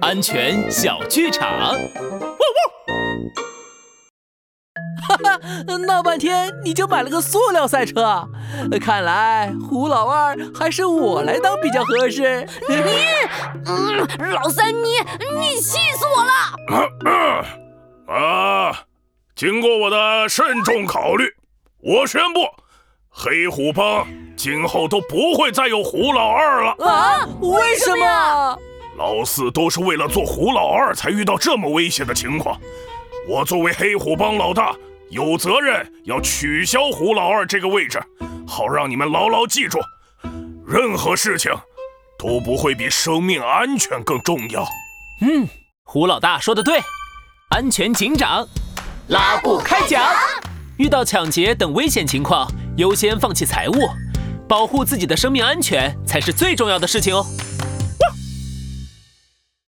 安全小剧场。哈哈，闹半天你就买了个塑料赛车，看来胡老二还是我来当比较合适。你，嗯，老三，你你气死我了！啊，经过我的慎重考虑，我宣布，黑虎帮今后都不会再有胡老二了。啊？为什么？老四都是为了做胡老二才遇到这么危险的情况。我作为黑虎帮老大，有责任要取消胡老二这个位置，好让你们牢牢记住，任何事情都不会比生命安全更重要。嗯，胡老大说的对，安全警长，拉布开讲。遇到抢劫等危险情况，优先放弃财物，保护自己的生命安全才是最重要的事情哦。